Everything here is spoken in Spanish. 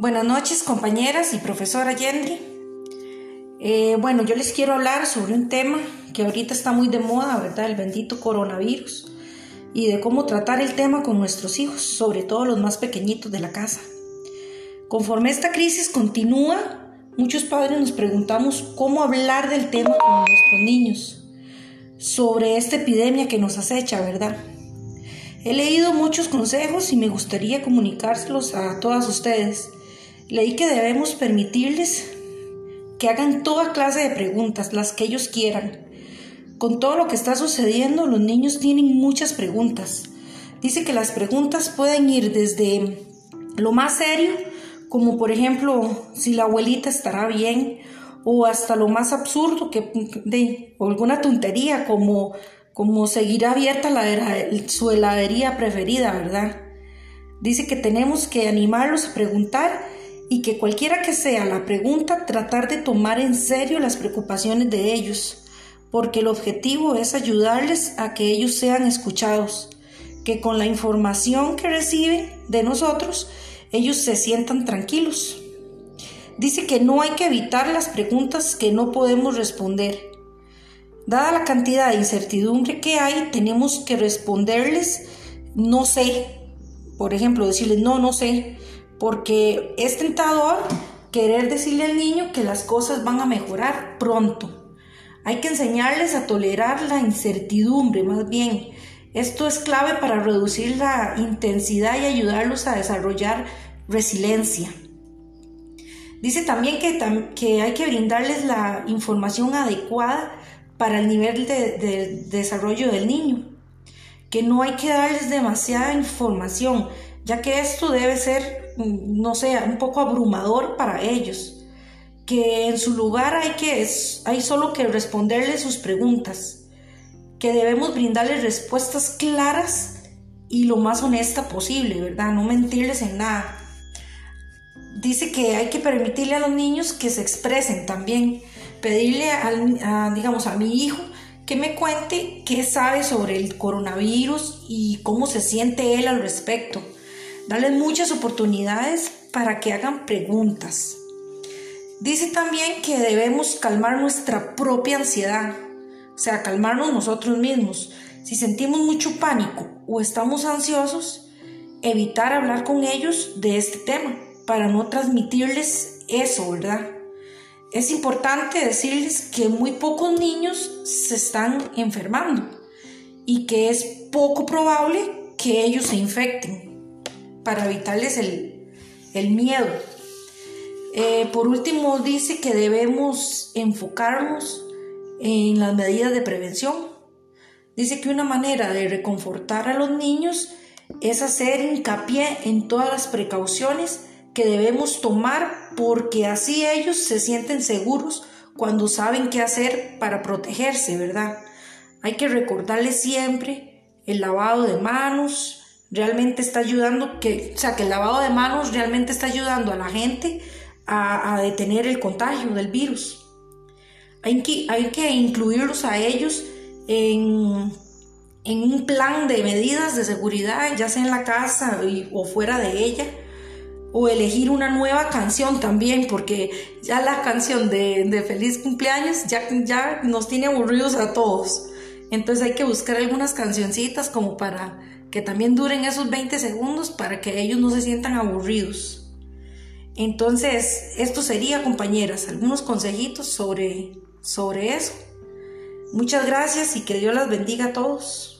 Buenas noches compañeras y profesora Yendri. Eh, bueno, yo les quiero hablar sobre un tema que ahorita está muy de moda, ¿verdad? El bendito coronavirus y de cómo tratar el tema con nuestros hijos, sobre todo los más pequeñitos de la casa. Conforme esta crisis continúa, muchos padres nos preguntamos cómo hablar del tema con nuestros niños, sobre esta epidemia que nos acecha, ¿verdad? He leído muchos consejos y me gustaría comunicárselos a todas ustedes. Leí que debemos permitirles que hagan toda clase de preguntas, las que ellos quieran. Con todo lo que está sucediendo, los niños tienen muchas preguntas. Dice que las preguntas pueden ir desde lo más serio, como por ejemplo si la abuelita estará bien, o hasta lo más absurdo, que, de, o alguna tontería como como seguirá abierta la, su heladería preferida, ¿verdad? Dice que tenemos que animarlos a preguntar y que cualquiera que sea la pregunta, tratar de tomar en serio las preocupaciones de ellos, porque el objetivo es ayudarles a que ellos sean escuchados, que con la información que reciben de nosotros, ellos se sientan tranquilos. Dice que no hay que evitar las preguntas que no podemos responder, Dada la cantidad de incertidumbre que hay, tenemos que responderles no sé. Por ejemplo, decirles no, no sé, porque es tentador querer decirle al niño que las cosas van a mejorar pronto. Hay que enseñarles a tolerar la incertidumbre, más bien. Esto es clave para reducir la intensidad y ayudarlos a desarrollar resiliencia. Dice también que, hay que brindarles la información adecuada para el nivel de, desarrollo del niño, que no hay que darles demasiada información, ya que esto debe ser, mm, no sé, un poco abrumador para ellos, que en su lugar hay, que, hay solo que responderles sus preguntas, que debemos brindarles respuestas claras y lo más honesta posible, ¿verdad? No mentirles en nada. Dice que hay que permitirle a los niños que se expresen también, pedirle a, digamos, a mi hijo que me cuente qué sabe sobre el coronavirus y cómo se siente él al respecto. Darles muchas oportunidades para que hagan preguntas. Dice también que debemos calmar nuestra propia ansiedad, o sea, calmarnos nosotros mismos. Si sentimos mucho pánico o estamos ansiosos, evitar hablar con ellos de este tema para no transmitirles eso, ¿verdad? Es importante decirles que muy pocos niños se están enfermando y que es poco probable que ellos se infecten para evitarles el, miedo. Eh, por último, dice que debemos enfocarnos en las medidas de prevención. Dice que una manera de reconfortar a los niños es hacer hincapié en todas las precauciones que debemos tomar porque así ellos se sienten seguros cuando saben qué hacer para protegerse, ¿verdad? Hay que recordarles siempre el lavado de manos, realmente está ayudando, que, o sea, que el lavado de manos realmente está ayudando a la gente a, detener el contagio del virus. Hay que, hay que incluirlos a ellos en, en, un plan de medidas de seguridad, ya sea en la casa o fuera de ella, o elegir una nueva canción también, porque ya la canción de, feliz cumpleaños ya, ya nos tiene aburridos a todos. Entonces hay que buscar algunas cancioncitas como para que también duren esos 20 segundos para que ellos no se sientan aburridos. Entonces, esto sería, compañeras, algunos consejitos sobre, sobre eso. Muchas gracias y que Dios las bendiga a todos.